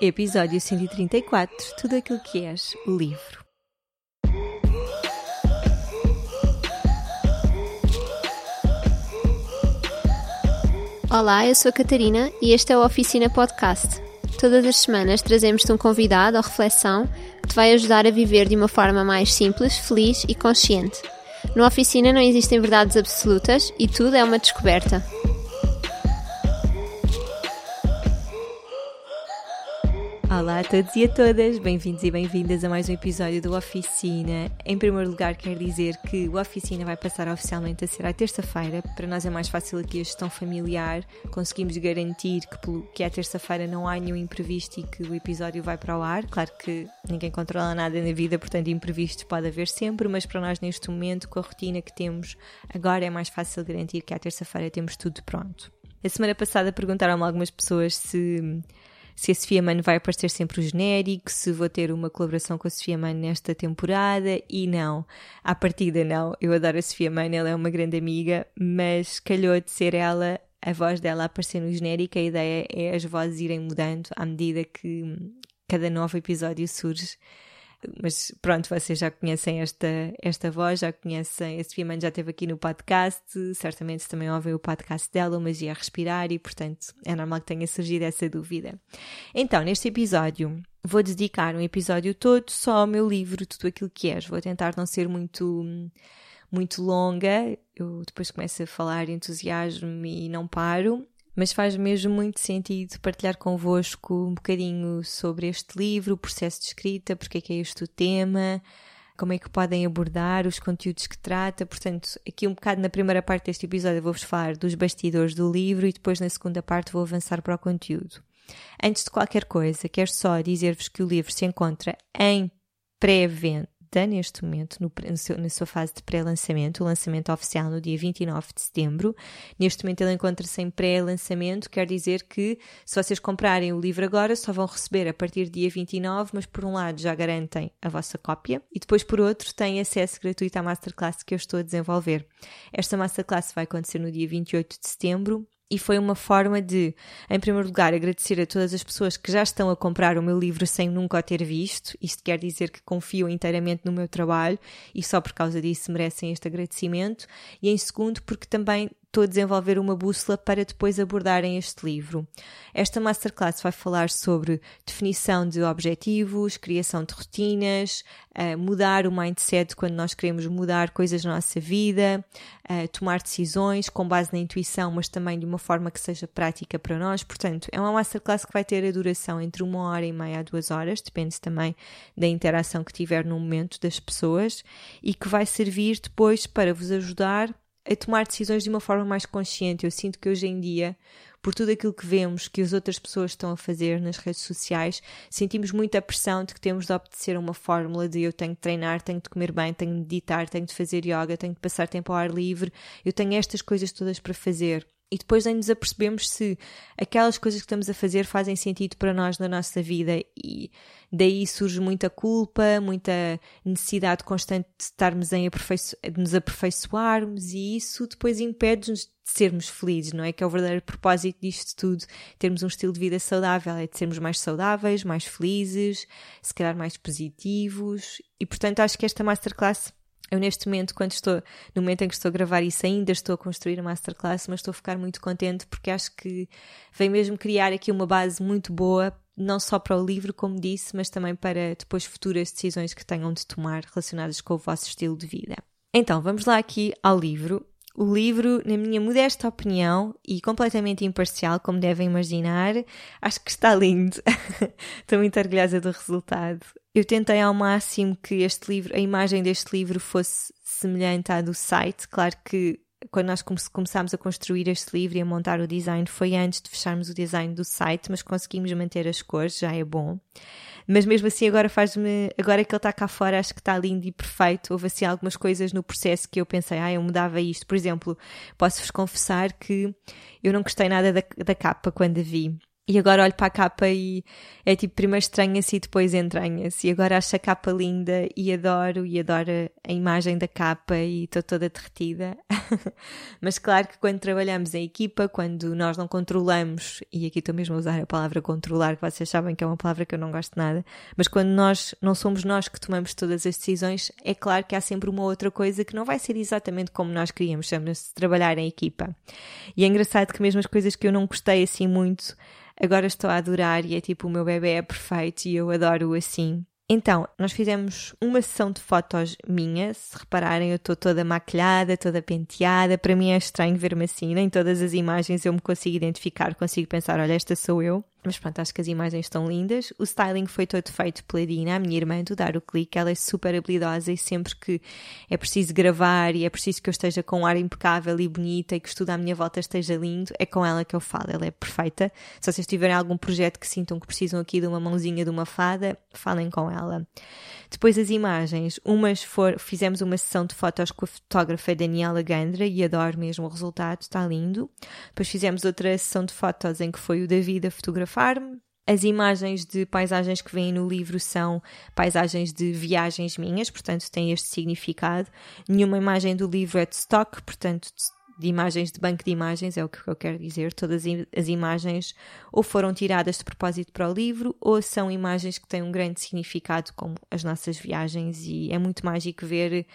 Episódio 134 Tudo aquilo que és, o livro. Olá, eu sou a Catarina e este é o Oficina Podcast. Todas as semanas trazemos-te um convidado ou reflexão que te vai ajudar a viver de uma forma mais simples, feliz e consciente. No Oficina não existem verdades absolutas e tudo é uma descoberta. Olá a todos e a todas, bem-vindos e bem-vindas a mais um episódio do Oficina. Em primeiro lugar, quero dizer que o Oficina vai passar oficialmente a ser à terça-feira. Para nós é mais fácil aqui a gestão familiar, conseguimos garantir que, que à terça-feira não há nenhum imprevisto e que o episódio vai para o ar. Claro que ninguém controla nada na vida, portanto, imprevistos pode haver sempre, mas para nós neste momento, com a rotina que temos agora, é mais fácil garantir que à terça-feira temos tudo pronto. A semana passada perguntaram-me algumas pessoas se se a Sofia Mano vai aparecer sempre o genérico, se vou ter uma colaboração com a Sofia Mano nesta temporada, e não, à partida não. Eu adoro a Sofia Mano, ela é uma grande amiga, mas calhou de ser ela, a voz dela aparecer no genérico. A ideia é as vozes irem mudando à medida que cada novo episódio surge. Mas pronto, vocês já conhecem esta, esta voz, já conhecem. A Sofia Mãe já esteve aqui no podcast, certamente também ouvem o podcast dela, o Magia a Respirar, e portanto é normal que tenha surgido essa dúvida. Então, neste episódio, vou dedicar um episódio todo só ao meu livro, Tudo Aquilo que És. Vou tentar não ser muito muito longa, eu depois começo a falar entusiasmo e não paro, mas faz mesmo muito sentido partilhar convosco um bocadinho sobre este livro, o processo de escrita, porque é que é este o tema, como é que podem abordar os conteúdos que trata. Portanto, aqui um bocado na primeira parte deste episódio vou-vos falar dos bastidores do livro e depois na segunda parte vou avançar para o conteúdo. Antes de qualquer coisa, quero só dizer-vos que o livro se encontra em pré-venda está neste momento no, na sua fase de pré-lançamento, o lançamento oficial no dia 29 de setembro. Neste momento ele encontra-se em pré-lançamento, quer dizer que se vocês comprarem o livro agora só vão receber a partir do dia 29, mas por um lado já garantem a vossa cópia e depois por outro têm acesso gratuito à masterclass que eu estou a desenvolver. Esta masterclass vai acontecer no dia 28 de setembro e foi uma forma de, em primeiro lugar, agradecer a todas as pessoas que já estão a comprar o meu livro sem nunca o ter visto. Isto quer dizer que confiam inteiramente no meu trabalho e só por causa disso merecem este agradecimento. E em segundo, porque também estou a desenvolver uma bússola para depois abordarem este livro. Esta masterclass vai falar sobre definição de objetivos, criação de rotinas, uh, mudar o mindset quando nós queremos mudar coisas na nossa vida, uh, tomar decisões com base na intuição, mas também de uma forma que seja prática para nós. Portanto, é uma masterclass que vai ter a duração entre uma hora e meia a duas horas, depende também da interação que tiver no momento das pessoas, e que vai servir depois para vos ajudar a tomar decisões de uma forma mais consciente. Eu sinto que hoje em dia, por tudo aquilo que vemos que as outras pessoas estão a fazer nas redes sociais, sentimos muita pressão de que temos de obedecer a uma fórmula de eu tenho de treinar, tenho de comer bem, tenho de meditar, tenho de fazer yoga, tenho de passar tempo ao ar livre, eu tenho estas coisas todas para fazer. E depois nem nos apercebemos se aquelas coisas que estamos a fazer fazem sentido para nós na nossa vida. E daí surge muita culpa, muita necessidade constante de estarmos em aperfeiço de nos aperfeiçoarmos. E isso depois impede-nos de sermos felizes, não é? Que é o verdadeiro propósito disto tudo, termos um estilo de vida saudável, é de sermos mais saudáveis, mais felizes, se calhar mais positivos. E portanto acho que esta masterclass eu neste momento, quando estou, no momento em que estou a gravar isso, ainda estou a construir a masterclass, mas estou a ficar muito contente porque acho que vem mesmo criar aqui uma base muito boa, não só para o livro, como disse, mas também para depois futuras decisões que tenham de tomar relacionadas com o vosso estilo de vida. Então, vamos lá aqui ao livro. O livro, na minha modesta opinião e completamente imparcial, como devem imaginar, acho que está lindo. Estou muito orgulhosa do resultado. Eu tentei ao máximo que este livro, a imagem deste livro fosse semelhante à do site. Claro que quando nós começámos a construir este livro e a montar o design foi antes de fecharmos o design do site, mas conseguimos manter as cores, já é bom. Mas mesmo assim agora faz-me, agora que ele está cá fora, acho que está lindo e perfeito. Houve assim algumas coisas no processo que eu pensei, ah, eu mudava isto. Por exemplo, posso-vos confessar que eu não gostei nada da, da capa quando a vi. E agora olho para a capa e é tipo, primeiro estranha-se e depois entranha-se. E agora acho a capa linda e adoro, e adoro a imagem da capa e estou toda derretida. Mas claro que quando trabalhamos em equipa, quando nós não controlamos, e aqui estou mesmo a usar a palavra controlar, que vocês sabem que é uma palavra que eu não gosto nada, mas quando nós não somos nós que tomamos todas as decisões, é claro que há sempre uma outra coisa que não vai ser exatamente como nós queríamos, chama-se trabalhar em equipa. E é engraçado que mesmo as coisas que eu não gostei assim muito, agora estou a adorar e é tipo o meu bebê é perfeito e eu adoro-o assim. Então, nós fizemos uma sessão de fotos minha. Se repararem, eu estou toda maquilhada, toda penteada. Para mim é estranho ver-me assim. Nem todas as imagens eu me consigo identificar, consigo pensar, olha, esta sou eu. Mas pronto, acho que as imagens estão lindas. O styling foi todo feito pela Dina, a minha irmã do Dar o Clique. Ela é super habilidosa e sempre que é preciso gravar e é preciso que eu esteja com um ar impecável e bonita e que tudo à minha volta esteja lindo, é com ela que eu falo. Ela é perfeita. Se vocês tiverem algum projeto que sintam que precisam aqui de uma mãozinha de uma fada, falem com ela. Depois as imagens, umas for, fizemos uma sessão de fotos com a fotógrafa Daniela Gandra e adoro mesmo o resultado, está lindo. Depois fizemos outra sessão de fotos em que foi o David a fotografar-me. As imagens de paisagens que vêm no livro são paisagens de viagens minhas, portanto têm este significado. Nenhuma imagem do livro é de stock, portanto de imagens de banco de imagens, é o que eu quero dizer. Todas as imagens ou foram tiradas de propósito para o livro, ou são imagens que têm um grande significado, como as nossas viagens, e é muito mágico ver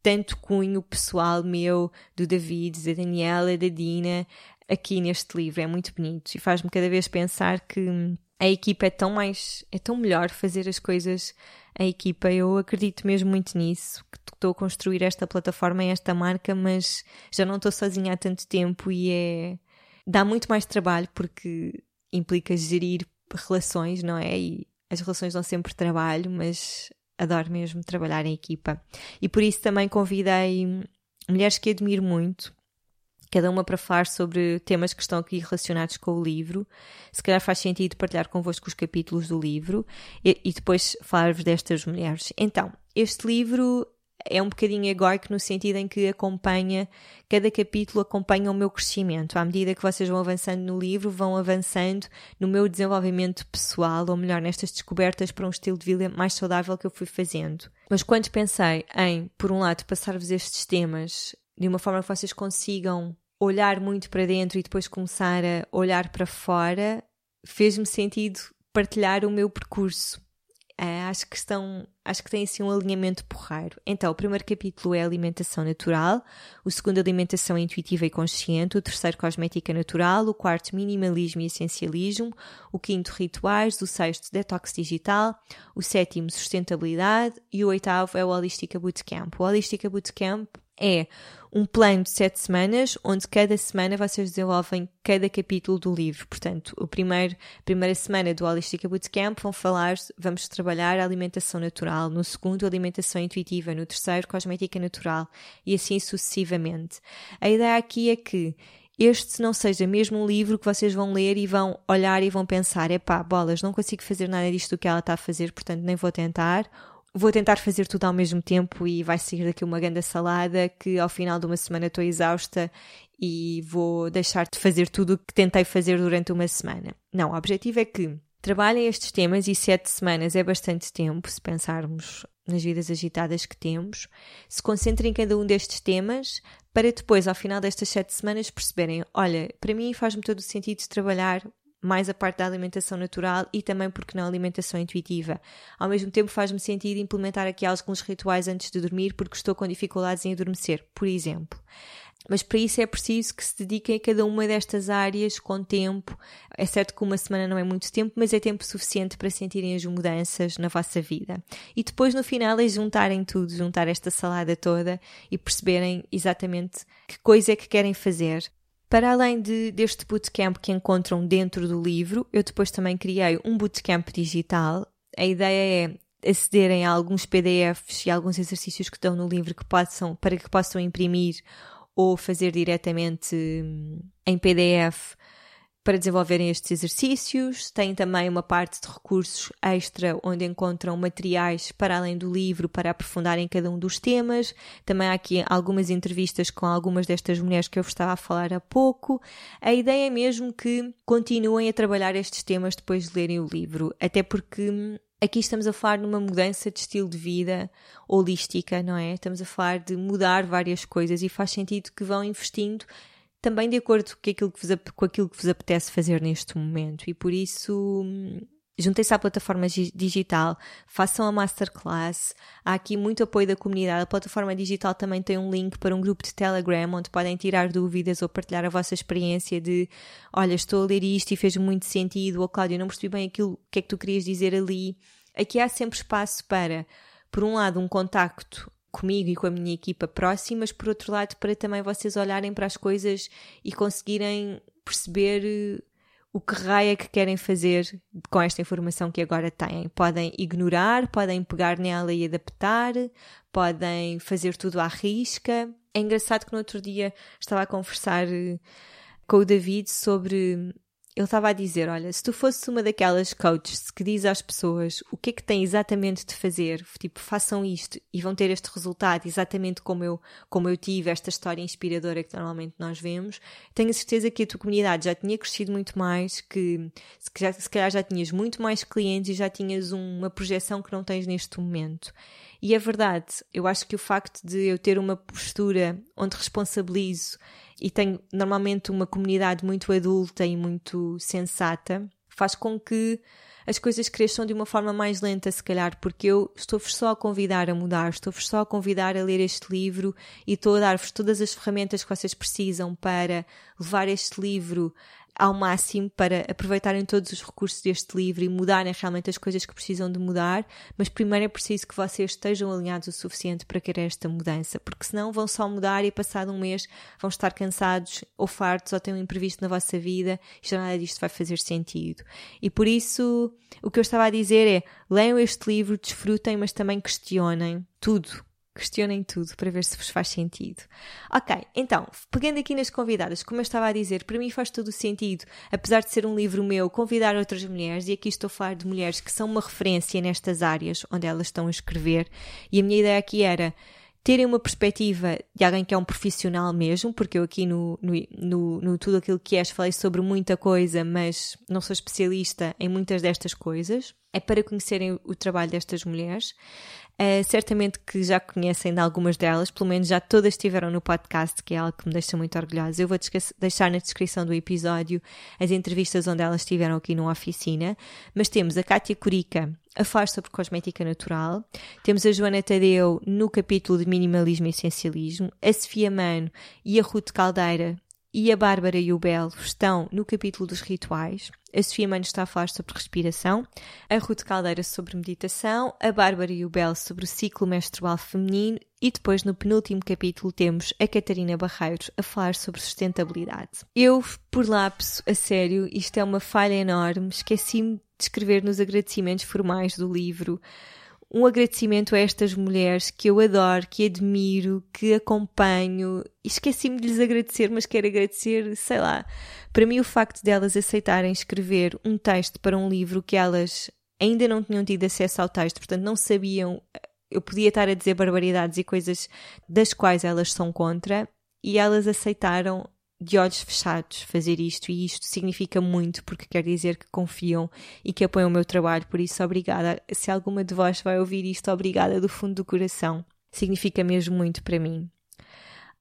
tanto cunho pessoal meu, do David, da Daniela, da Dina, aqui neste livro. É muito bonito e faz-me cada vez pensar que a equipa é tão mais, é tão melhor fazer as coisas a equipa. Eu acredito mesmo muito nisso, que estou a construir esta plataforma e esta marca, mas já não estou sozinha há tanto tempo e é dá muito mais trabalho porque implica gerir relações, não é? E as relações dão sempre trabalho, mas adoro mesmo trabalhar em equipa. E por isso também convidei mulheres que admiro muito cada uma para falar sobre temas que estão aqui relacionados com o livro. Se calhar faz sentido partilhar convosco os capítulos do livro e, e depois falar-vos destas mulheres. Então, este livro é um bocadinho egóico no sentido em que acompanha, cada capítulo acompanha o meu crescimento. À medida que vocês vão avançando no livro, vão avançando no meu desenvolvimento pessoal, ou melhor, nestas descobertas para um estilo de vida mais saudável que eu fui fazendo. Mas quando pensei em, por um lado, passar-vos estes temas de uma forma que vocês consigam olhar muito para dentro e depois começar a olhar para fora, fez-me sentido partilhar o meu percurso. É, acho que estão, acho que tem assim um alinhamento porreiro. Então, o primeiro capítulo é alimentação natural, o segundo alimentação intuitiva e consciente, o terceiro cosmética natural, o quarto minimalismo e essencialismo, o quinto rituais, o sexto detox digital, o sétimo sustentabilidade e o oitavo é o Holística Bootcamp. O Holística Bootcamp é um plano de sete semanas, onde cada semana vocês desenvolvem cada capítulo do livro. Portanto, o primeiro, primeira semana do Holistic Bootcamp vão falar, vamos trabalhar a alimentação natural, no segundo, alimentação intuitiva, no terceiro, cosmética natural e assim sucessivamente. A ideia aqui é que este não seja mesmo um livro que vocês vão ler e vão olhar e vão pensar: epá, bolas, não consigo fazer nada disto que ela está a fazer, portanto nem vou tentar vou tentar fazer tudo ao mesmo tempo e vai sair daqui uma grande salada que ao final de uma semana estou exausta e vou deixar de fazer tudo o que tentei fazer durante uma semana. Não, o objetivo é que trabalhem estes temas e sete semanas é bastante tempo, se pensarmos nas vidas agitadas que temos. Se concentrem em cada um destes temas para depois, ao final destas sete semanas, perceberem: olha, para mim faz-me todo o sentido trabalhar mais a parte da alimentação natural e também porque não alimentação intuitiva. Ao mesmo tempo faz-me sentido implementar aqui alguns rituais antes de dormir porque estou com dificuldades em adormecer, por exemplo. Mas para isso é preciso que se dediquem a cada uma destas áreas com tempo. É certo que uma semana não é muito tempo, mas é tempo suficiente para sentirem as mudanças na vossa vida. E depois, no final, é juntarem tudo, juntar esta salada toda e perceberem exatamente que coisa é que querem fazer. Para além de, deste bootcamp que encontram dentro do livro, eu depois também criei um bootcamp digital. A ideia é acederem a alguns PDFs e alguns exercícios que estão no livro que possam, para que possam imprimir ou fazer diretamente hum, em PDF para desenvolverem estes exercícios. Tem também uma parte de recursos extra onde encontram materiais para além do livro para aprofundarem cada um dos temas. Também há aqui algumas entrevistas com algumas destas mulheres que eu vos estava a falar há pouco. A ideia é mesmo que continuem a trabalhar estes temas depois de lerem o livro, até porque hum, aqui estamos a falar numa mudança de estilo de vida holística, não é? Estamos a falar de mudar várias coisas e faz sentido que vão investindo também de acordo com aquilo que vos, com aquilo que vos apetece fazer neste momento. E por isso hum, juntem-se à plataforma digital, façam a masterclass. Há aqui muito apoio da comunidade. A plataforma digital também tem um link para um grupo de Telegram onde podem tirar dúvidas ou partilhar a vossa experiência de olha, estou a ler isto e fez muito sentido, ou Cláudia, não percebi bem aquilo, o que é que tu querias dizer ali. Aqui há sempre espaço para, por um lado, um contacto comigo e com a minha equipa próximas, por outro lado, para também vocês olharem para as coisas e conseguirem perceber eh, o que raio é que querem fazer com esta informação que agora têm. Podem ignorar, podem pegar nela e adaptar, podem fazer tudo à risca. É engraçado que no outro dia estava a conversar eh, com o David sobre ele estava a dizer: Olha, se tu fosses uma daquelas coaches que diz às pessoas o que é que têm exatamente de fazer, tipo, façam isto e vão ter este resultado exatamente como eu, como eu tive, esta história inspiradora que normalmente nós vemos, tenho a certeza que a tua comunidade já tinha crescido muito mais, que se, já, se calhar já tinhas muito mais clientes e já tinhas uma projeção que não tens neste momento. E é verdade, eu acho que o facto de eu ter uma postura onde responsabilizo e tenho normalmente uma comunidade muito adulta e muito sensata, faz com que as coisas cresçam de uma forma mais lenta, se calhar, porque eu estou-vos só a convidar a mudar, estou-vos só a convidar a ler este livro e estou a dar-vos todas as ferramentas que vocês precisam para levar este livro ao máximo para aproveitarem todos os recursos deste livro e mudarem realmente as coisas que precisam de mudar, mas primeiro é preciso que vocês estejam alinhados o suficiente para querer esta mudança, porque senão vão só mudar e passado um mês vão estar cansados ou fartos ou têm um imprevisto na vossa vida e já nada disto vai fazer sentido. E por isso o que eu estava a dizer é leiam este livro, desfrutem, mas também questionem tudo questionem tudo para ver se vos faz sentido. Ok, então, pegando aqui nas convidadas, como eu estava a dizer, para mim faz todo o sentido, apesar de ser um livro meu, convidar outras mulheres, e aqui estou a falar de mulheres que são uma referência nestas áreas onde elas estão a escrever, e a minha ideia aqui era terem uma perspectiva de alguém que é um profissional mesmo, porque eu aqui no, no, no, no tudo aquilo que és falei sobre muita coisa, mas não sou especialista em muitas destas coisas. É para conhecerem o trabalho destas mulheres. Uh, certamente que já conhecem de algumas delas, pelo menos já todas estiveram no podcast, que é algo que me deixa muito orgulhosa. Eu vou deixar na descrição do episódio as entrevistas onde elas estiveram aqui numa oficina. Mas temos a Kátia Curica a falar sobre cosmética natural, temos a Joana Tadeu no capítulo de minimalismo e essencialismo, a Sofia Mano e a Ruth Caldeira e a Bárbara e o Belo estão no capítulo dos rituais. A Sofia Mano está a falar sobre respiração, a Ruth Caldeira sobre meditação, a Bárbara e o Belo sobre o ciclo menstrual feminino e depois no penúltimo capítulo temos a Catarina Barreiros a falar sobre sustentabilidade. Eu, por lapso, a sério, isto é uma falha enorme, esqueci-me de escrever nos agradecimentos formais do livro um agradecimento a estas mulheres que eu adoro, que admiro, que acompanho. Esqueci-me de lhes agradecer, mas quero agradecer, sei lá. Para mim, o facto de elas aceitarem escrever um texto para um livro que elas ainda não tinham tido acesso ao texto, portanto, não sabiam. Eu podia estar a dizer barbaridades e coisas das quais elas são contra, e elas aceitaram de olhos fechados fazer isto e isto significa muito porque quer dizer que confiam e que apoiam o meu trabalho, por isso obrigada. Se alguma de vós vai ouvir isto, obrigada do fundo do coração. Significa mesmo muito para mim.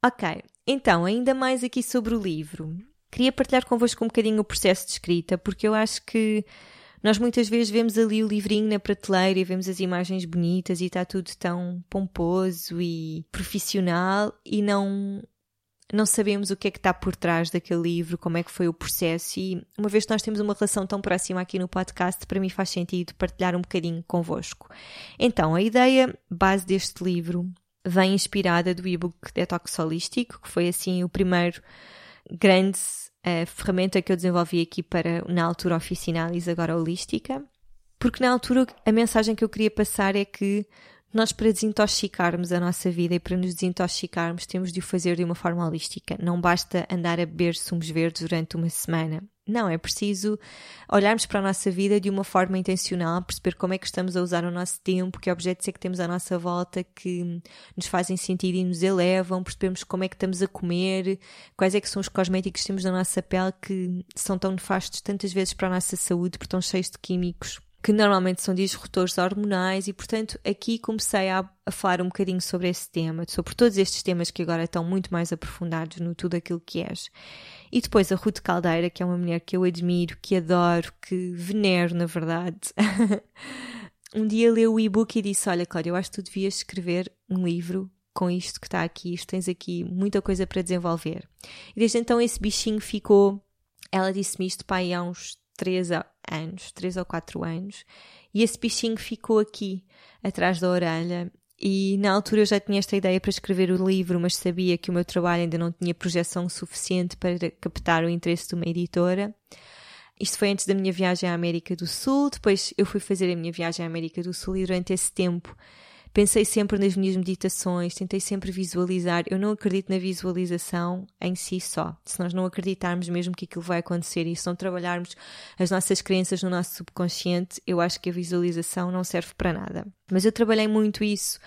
Ok, então, ainda mais aqui sobre o livro. Queria partilhar convosco um bocadinho o processo de escrita, porque eu acho que nós muitas vezes vemos ali o livrinho na prateleira e vemos as imagens bonitas e está tudo tão pomposo e profissional e não não sabemos o que é que está por trás daquele livro, como é que foi o processo e uma vez que nós temos uma relação tão próxima aqui no podcast, para mim faz sentido partilhar um bocadinho convosco. Então, a ideia base deste livro vem inspirada do e-book Detox Holístico, que foi assim o primeiro grande uh, ferramenta que eu desenvolvi aqui para, na altura, oficinalis, agora holística, porque na altura a mensagem que eu queria passar é que nós, para desintoxicarmos a nossa vida e para nos desintoxicarmos, temos de o fazer de uma forma holística. Não basta andar a beber sumos verdes durante uma semana. Não, é preciso olharmos para a nossa vida de uma forma intencional, perceber como é que estamos a usar o nosso tempo, que objetos é que temos à nossa volta que nos fazem sentido e nos elevam, percebermos como é que estamos a comer, quais é que são os cosméticos que temos na nossa pele que são tão nefastos tantas vezes para a nossa saúde, porque estão cheios de químicos que normalmente são disruptores hormonais e, portanto, aqui comecei a, a, falar um bocadinho sobre esse tema, sobre todos estes temas que agora estão muito mais aprofundados no tudo aquilo que és. E depois a Ruth Caldeira, que é uma mulher que eu admiro, que adoro, que venero, na verdade. um dia leu o e-book e disse: Olha, Cláudia, eu acho que tu devias escrever um livro com isto que está aqui, isto tens aqui muita coisa para desenvolver. E desde então esse bichinho ficou. Ela disse-me isto, pai, há uns 3 anos, 3 ou 4 anos, e esse bichinho ficou aqui, atrás da orelha. E na altura eu já tinha esta ideia para escrever o livro, mas sabia que o meu trabalho ainda não tinha projeção suficiente para captar o interesse de uma editora. Isto foi antes da minha viagem à América do Sul, depois eu fui fazer a minha viagem à América do Sul e durante esse tempo Pensei sempre nas minhas meditações, tentei sempre visualizar. Eu não acredito na visualização em si só. Se nós não acreditarmos mesmo que aquilo vai acontecer e se não trabalharmos as nossas crenças no nosso subconsciente, eu acho que a visualização não serve para nada. Mas eu trabalhei muito isso,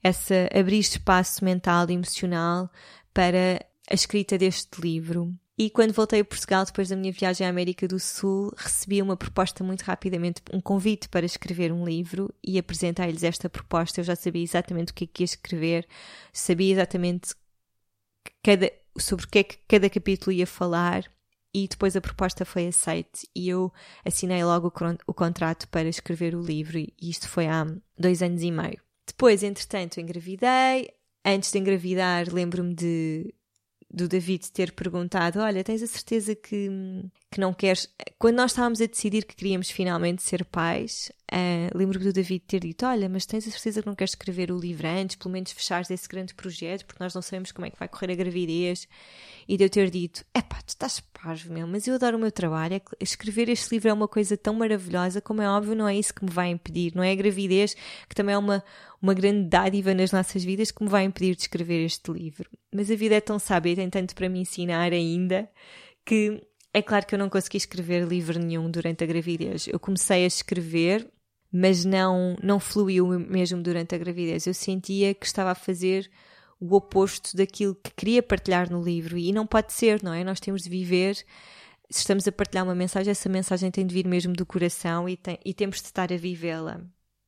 essa abrir espaço mental e emocional para a escrita deste livro. E quando voltei a Portugal, depois da minha viagem à América do Sul, recebi uma proposta muito rapidamente, um convite para escrever um livro e apresentei-lhes esta proposta. Eu já sabia exatamente o que é que ia escrever, sabia exatamente cada, sobre o que é que cada capítulo ia falar e depois a proposta foi aceite e eu assinei logo o, o contrato para escrever o livro e isto foi há dois anos e meio. Depois, entretanto, engravidei. Antes de engravidar, lembro-me de do David ter perguntado: Olha, tens a certeza que, que não queres. Quando nós estávamos a decidir que queríamos finalmente ser pais, uh, lembro-me do David ter dito: Olha, mas tens a certeza que não queres escrever o livro antes, pelo menos fechares esse grande projeto, porque nós não sabemos como é que vai correr a gravidez. E de eu ter dito: Epá, tu estás parvo, meu, mas eu adoro o meu trabalho. É escrever este livro é uma coisa tão maravilhosa, como é óbvio, não é isso que me vai impedir, não é a gravidez, que também é uma, uma grande dádiva nas nossas vidas, que me vai impedir de escrever este livro. Mas a vida é tão sábia e tem tanto para me ensinar ainda que é claro que eu não consegui escrever livro nenhum durante a gravidez. Eu comecei a escrever, mas não, não fluiu mesmo durante a gravidez. Eu sentia que estava a fazer o oposto daquilo que queria partilhar no livro e não pode ser, não é? Nós temos de viver. Se estamos a partilhar uma mensagem, essa mensagem tem de vir mesmo do coração e, tem, e temos de estar a vivê-la.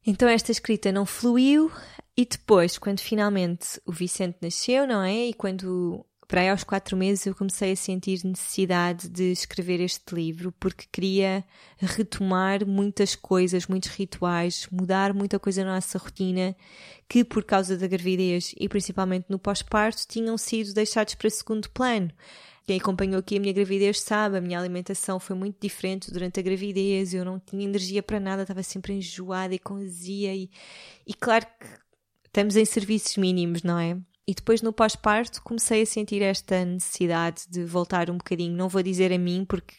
Então esta escrita não fluiu e depois, quando finalmente o Vicente nasceu, não é? E quando para aí aos quatro meses eu comecei a sentir necessidade de escrever este livro porque queria retomar muitas coisas, muitos rituais, mudar muita coisa na nossa rotina que por causa da gravidez e principalmente no pós-parto tinham sido deixados para segundo plano. Quem acompanhou aqui a minha gravidez sabe, a minha alimentação foi muito diferente durante a gravidez, eu não tinha energia para nada, estava sempre enjoada e com azia e, e claro que estamos em serviços mínimos, não é? E depois no pós-parto comecei a sentir esta necessidade de voltar um bocadinho, não vou dizer a mim porque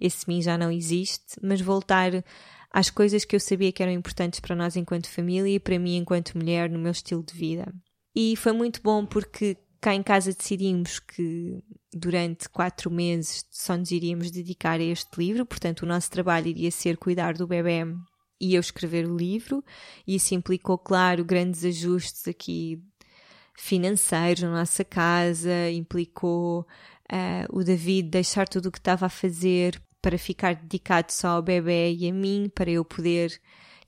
esse mim já não existe, mas voltar às coisas que eu sabia que eram importantes para nós enquanto família e para mim enquanto mulher no meu estilo de vida. E foi muito bom porque cá em casa decidimos que durante quatro meses só nos iríamos dedicar a este livro, portanto o nosso trabalho iria ser cuidar do bebê e eu escrever o livro, e isso implicou, claro, grandes ajustes aqui financeiros na nossa casa, implicou uh, o David deixar tudo o que estava a fazer para ficar dedicado só ao bebê e a mim, para eu poder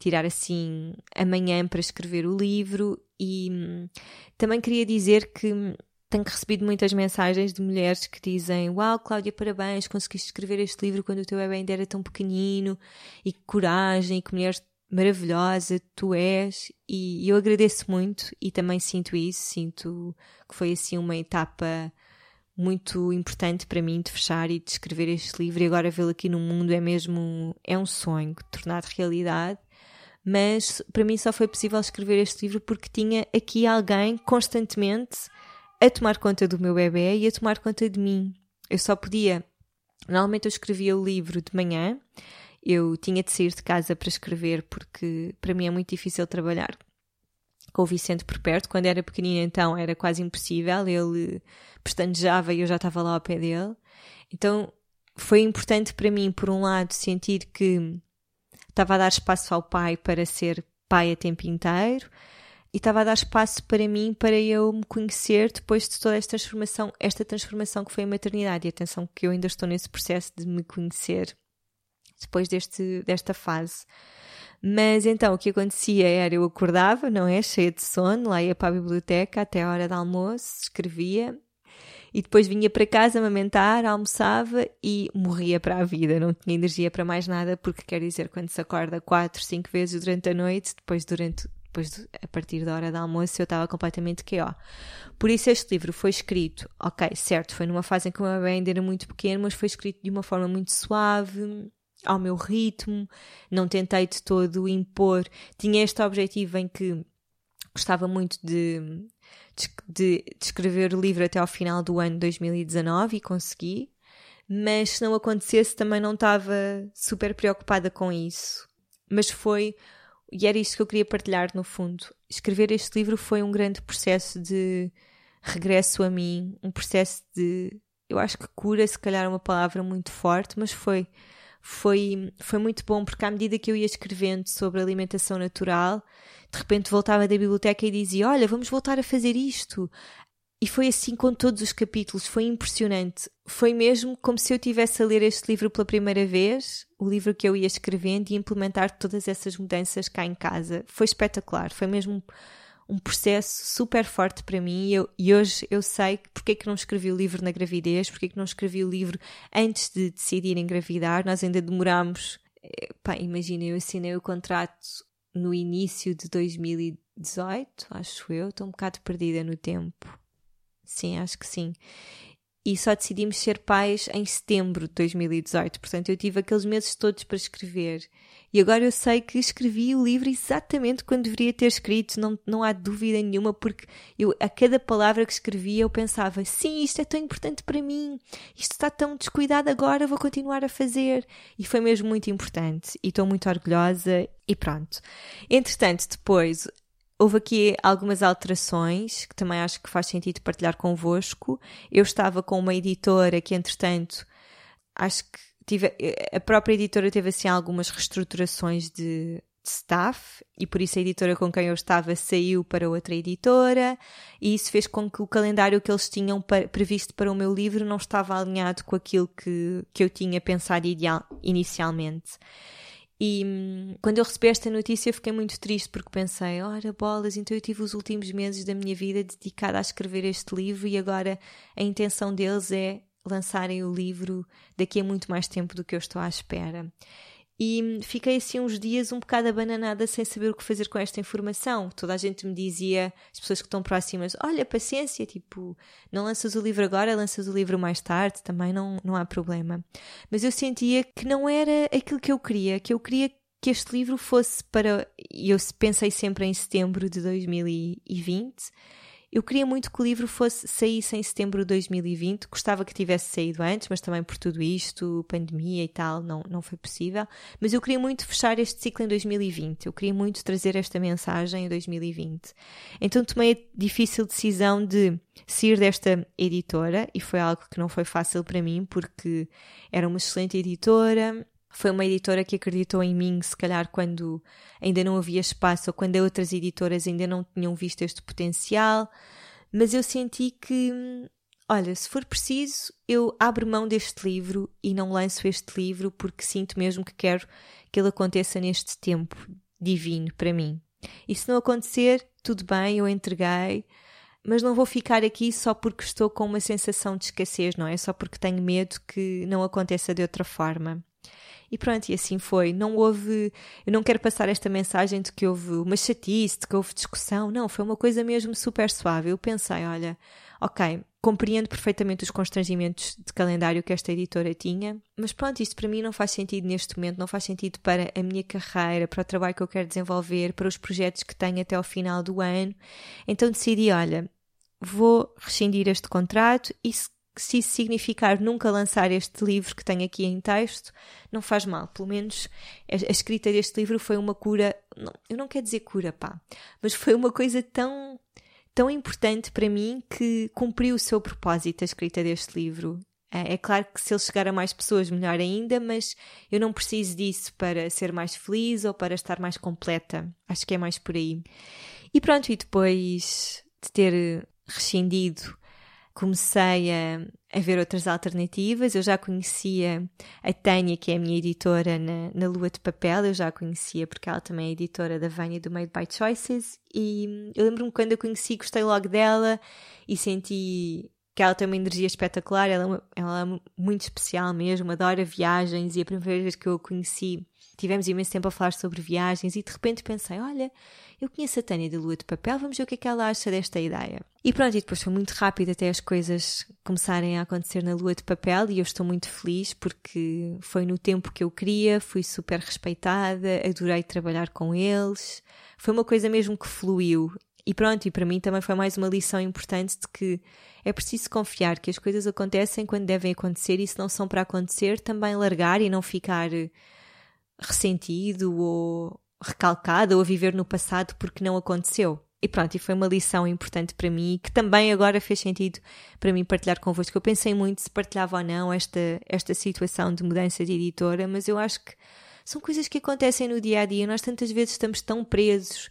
tirar assim amanhã para escrever o livro. E hum, também queria dizer que tenho recebido muitas mensagens de mulheres que dizem: Uau, Cláudia, parabéns, conseguiste escrever este livro quando o teu bebê ainda era tão pequenino, e que coragem, e que mulheres maravilhosa tu és e eu agradeço muito e também sinto isso, sinto que foi assim uma etapa muito importante para mim de fechar e de escrever este livro e agora vê-lo aqui no mundo é mesmo é um sonho tornado realidade mas para mim só foi possível escrever este livro porque tinha aqui alguém constantemente a tomar conta do meu bebê e a tomar conta de mim. Eu só podia normalmente eu escrevia o livro de manhã eu tinha de sair de casa para escrever porque para mim é muito difícil trabalhar com o Vicente por perto. Quando era pequenina, então, era quase impossível. Ele pestanejava e eu já estava lá ao pé dele. Então, foi importante para mim, por um lado, sentir que estava a dar espaço ao pai para ser pai a tempo inteiro e estava a dar espaço para mim para eu me conhecer depois de toda esta transformação, esta transformação que foi a maternidade. E atenção que eu ainda estou nesse processo de me conhecer depois deste, desta fase. Mas então o que acontecia era eu acordava, não é? Cheia de sono, lá ia para a biblioteca até a hora do almoço, escrevia e depois vinha para casa amamentar, almoçava e morria para a vida. Não tinha energia para mais nada, porque quer dizer, quando se acorda quatro, cinco vezes durante a noite, depois durante depois a partir da hora do almoço eu estava completamente QO. Por isso este livro foi escrito, ok, certo, foi numa fase em que o meu bebê ainda era muito pequeno, mas foi escrito de uma forma muito suave, ao meu ritmo, não tentei de todo impor. Tinha este objetivo em que gostava muito de, de, de, escrever o livro até ao final do ano 2019 e consegui, mas se não acontecesse também não estava super preocupada com isso. Mas foi, e era isto que eu queria partilhar no fundo. Escrever este livro foi um grande processo de regresso a mim, um processo de. Eu acho que cura, se calhar, é uma palavra muito forte, mas foi foi, foi muito bom porque à medida que eu ia escrevendo sobre alimentação natural, de repente voltava da biblioteca e dizia: Olha, vamos voltar a fazer isto. E foi assim com todos os capítulos, foi impressionante. Foi mesmo como se eu tivesse a ler este livro pela primeira vez, o livro que eu ia escrevendo e implementar todas essas mudanças cá em casa. Foi espetacular, foi mesmo um processo super forte para mim e, eu, e hoje eu sei porque é que não escrevi o livro na gravidez, porque é que não escrevi o livro antes de decidir engravidar. Nós ainda demorámos. Eh, pá, imagina, eu assinei o contrato no início de 2018, acho eu. Estou um bocado perdida no tempo. Sim, acho que sim e só decidimos ser pais em setembro de 2018. Portanto, eu tive aqueles meses todos para escrever. E agora eu sei que escrevi o livro exatamente quando deveria ter escrito, não, não há dúvida nenhuma, porque eu, a cada palavra que escrevia eu pensava: sim, isto é tão importante para mim, isto está tão descuidado agora, vou continuar a fazer. E foi mesmo muito importante. E estou muito orgulhosa. E pronto. Entretanto, depois Houve aqui algumas alterações que também acho que faz sentido partilhar convosco. Eu estava com uma editora que, entretanto, acho que tive, a própria editora teve assim algumas reestruturações de, de staff e por isso a editora com quem eu estava saiu para outra editora e isso fez com que o calendário que eles tinham previsto para o meu livro não estava alinhado com aquilo que, que eu tinha pensado ideal, inicialmente. E hum, quando eu recebi esta notícia fiquei muito triste porque pensei, ora bolas, então eu tive os últimos meses da minha vida dedicada a escrever este livro e agora a intenção deles é lançarem o livro daqui a muito mais tempo do que eu estou à espera. E fiquei assim uns dias um bocado abananada sem saber o que fazer com esta informação. Toda a gente me dizia, as pessoas que estão próximas, olha, paciência, tipo, não lanças o livro agora, lanças o livro mais tarde, também não, não há problema. Mas eu sentia que não era aquilo que eu queria, que eu queria que este livro fosse para. E eu pensei sempre em setembro de 2020 eu queria muito que o livro fosse saísse em setembro de 2020. Gostava que tivesse saído antes, mas também por tudo isto, pandemia e tal, não, não foi possível. Mas eu queria muito fechar este ciclo em 2020. Eu queria muito trazer esta mensagem em 2020. Então tomei a difícil decisão de sair desta editora e foi algo que não foi fácil para mim porque era uma excelente editora, foi uma editora que acreditou em mim, se calhar quando ainda não havia espaço ou quando outras editoras ainda não tinham visto este potencial, mas eu senti que, olha, se for preciso, eu abro mão deste livro e não lanço este livro porque sinto mesmo que quero que ele aconteça neste tempo divino para mim. E se não acontecer, tudo bem, eu entreguei, mas não vou ficar aqui só porque estou com uma sensação de escassez, não é? Só porque tenho medo que não aconteça de outra forma. E pronto, e assim foi. Não houve. Eu não quero passar esta mensagem de que houve uma chatice, de que houve discussão. Não, foi uma coisa mesmo super suave. Eu pensei, olha, ok, compreendo perfeitamente os constrangimentos de calendário que esta editora tinha, mas pronto, isto para mim não faz sentido neste momento, não faz sentido para a minha carreira, para o trabalho que eu quero desenvolver, para os projetos que tenho até ao final do ano. Então decidi, olha, vou rescindir este contrato e se se isso significar nunca lançar este livro que tenho aqui em texto, não faz mal. Pelo menos a, a escrita deste livro foi uma cura. Não, eu não quero dizer cura, pá, mas foi uma coisa tão, tão importante para mim que cumpriu o seu propósito, a escrita deste livro. É claro que se ele chegar a mais pessoas, melhor ainda, mas eu não preciso disso para ser mais feliz ou para estar mais completa. Acho que é mais por aí. E pronto, e depois de ter rescindido, comecei a, a ver outras alternativas. Eu já conhecia a Tânia, que é a minha editora na, na Lua de Papel, eu já a conhecia porque ela também é editora da Vânia do Made by Choices. E eu lembro-me quando a conheci, gostei logo dela e senti que ela tem uma energia espetacular, ela, é ela é muito especial mesmo, adora viagens e a primeira vez que eu a conheci tivemos imenso tempo a falar sobre viagens e de repente pensei, olha, eu conheço a Tânia da Lua de Papel, vamos ver o que é que ela acha desta ideia. E pronto, e depois foi muito rápido até as coisas começarem a acontecer na Lua de Papel e eu estou muito feliz porque foi no tempo que eu queria, fui super respeitada, adorei trabalhar com eles, foi uma coisa mesmo que fluiu. E pronto, e para mim também foi mais uma lição importante de que é preciso confiar que as coisas acontecem quando devem acontecer e se não são para acontecer, também largar e não ficar ressentido ou recalcado ou a viver no passado porque não aconteceu. E pronto, e foi uma lição importante para mim que também agora fez sentido para mim partilhar convosco. Eu pensei muito se partilhava ou não esta, esta situação de mudança de editora, mas eu acho que são coisas que acontecem no dia a dia. Nós tantas vezes estamos tão presos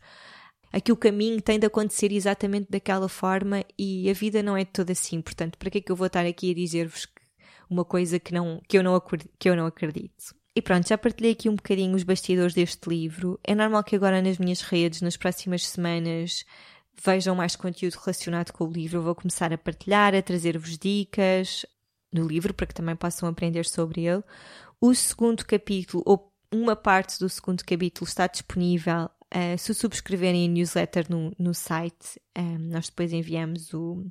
a que o caminho tem de acontecer exatamente daquela forma e a vida não é toda assim. Portanto, para que é que eu vou estar aqui a dizer-vos uma coisa que, não, que, eu não, que eu não acredito? E pronto, já partilhei aqui um bocadinho os bastidores deste livro. É normal que agora nas minhas redes, nas próximas semanas, vejam mais conteúdo relacionado com o livro. Eu vou começar a partilhar, a trazer-vos dicas do livro para que também possam aprender sobre ele. O segundo capítulo, ou uma parte do segundo capítulo, está disponível uh, se subscreverem a newsletter no, no site. Um, eh, nós depois enviamos o,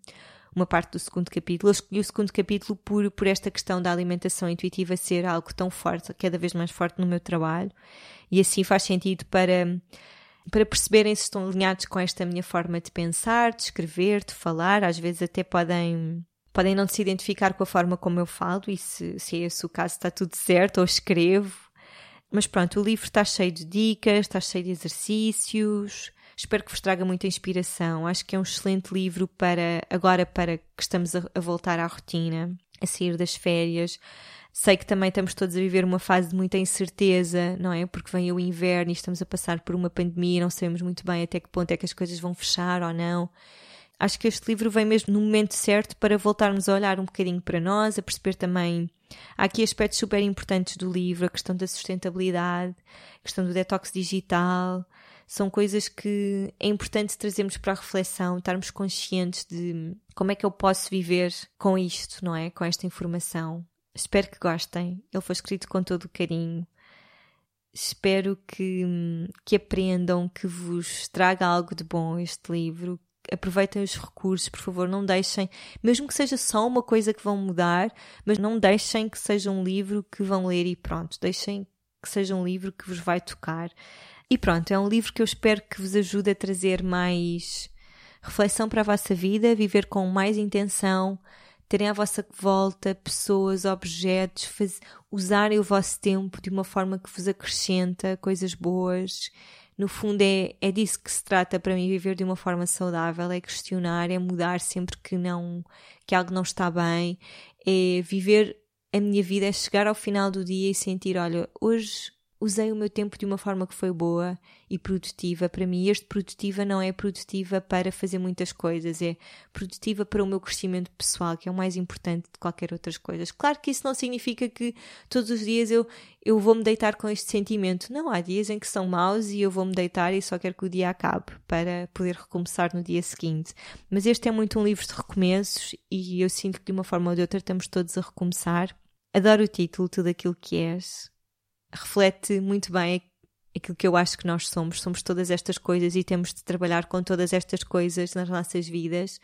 uma parte do segundo capítulo. Eu escolhi o segundo capítulo por, por esta questão da alimentação intuitiva ser algo tão forte, cada vez mais forte no meu trabalho, e assim faz sentido para, para perceberem se estão alinhados com esta minha forma de pensar, de escrever, de falar. Às vezes até podem. Podem não se identificar com a forma como eu falo, e se, se é esse o caso, está tudo certo, ou escrevo. Mas pronto, o livro está cheio de dicas, está cheio de exercícios, Espero que vos traga muita inspiração. Acho que é um excelente livro para agora para que estamos a, a voltar à rotina, a sair das férias. Sei que também estamos todos a viver uma fase de muita incerteza, não é? Porque vem o inverno e estamos a passar por uma pandemia, não sabemos muito bem até que ponto é que as coisas vão fechar ou não. Acho que este livro vem mesmo no momento certo para voltarmos a olhar um bocadinho para nós, a perceber também. Há aqui aspectos super importantes do livro, a questão da sustentabilidade, a questão do detox digital, são coisas que é importante trazermos para a reflexão, estarmos conscientes de como é que eu posso viver com isto, não é? Com esta informação. Espero que gostem. Ele foi escrito com todo o carinho. Espero que, que aprendam, que vos traga algo de bom este livro. Aproveitem os recursos, por favor, não deixem, mesmo que seja só uma coisa que vão mudar, mas não deixem que seja um livro que vão ler e pronto. Deixem que seja um livro que vos vai tocar. E pronto, é um livro que eu espero que vos ajude a trazer mais reflexão para a vossa vida, viver com mais intenção, terem à vossa volta pessoas, objetos, faz... usarem o vosso tempo de uma forma que vos acrescenta coisas boas. No fundo, é, é disso que se trata para mim, viver de uma forma saudável, é questionar, é mudar sempre que não que algo não está bem, é viver a minha vida, é chegar ao final do dia e sentir, olha, hoje usei o meu tempo de uma forma que foi boa e produtiva para mim. Este produtiva não é produtiva para fazer muitas coisas, é produtiva para o meu crescimento pessoal, que é o mais importante de qualquer outras coisas. Claro que isso não significa que todos os dias eu, eu vou me deitar com este sentimento. Não, há dias em que são maus e eu vou me deitar e só quero que o dia acabe para poder recomeçar no dia seguinte. Mas este é muito um livro de recomeços e eu sinto que de uma forma ou de outra estamos todos a recomeçar. Adoro o título, tudo aquilo que és reflete muito bem aquilo que eu acho que nós somos. Somos todas estas coisas e temos de trabalhar com todas estas coisas nas nossas vidas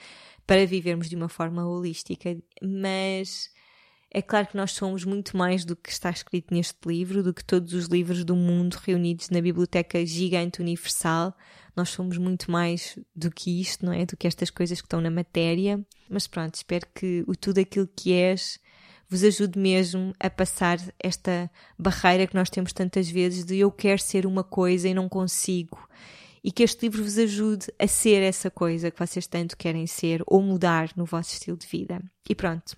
para vivermos de uma forma holística. Mas é claro que nós somos muito mais do que está escrito neste livro, do que todos os livros do mundo reunidos na biblioteca gigante universal. Nós somos muito mais do que isto, não é? Do que estas coisas que estão na matéria. Mas pronto, espero que o tudo aquilo que és vos ajude mesmo a passar esta barreira que nós temos tantas vezes de eu quero ser uma coisa e não consigo. e que este livro vos ajude a ser essa coisa que vocês tanto querem ser ou mudar no vosso estilo de vida. E pronto,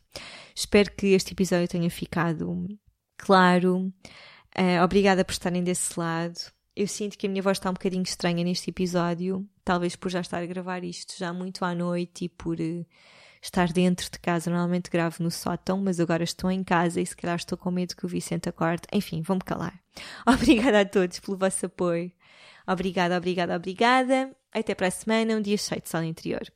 espero que este episódio tenha ficado claro. Uh, obrigada por estarem desse lado. Eu sinto que a minha voz está um bocadinho estranha neste episódio, talvez por já estar a gravar isto já muito à noite e por uh, estar dentro de casa. Normalmente gravo no sótão, mas agora estou em casa e se calhar estou com medo que o Vicente acorde. Enfim, vou-me calar. Obrigada a todos pelo vosso apoio. Obrigada, obrigada, obrigada. Até para a semana, um dia cheio de sol interior.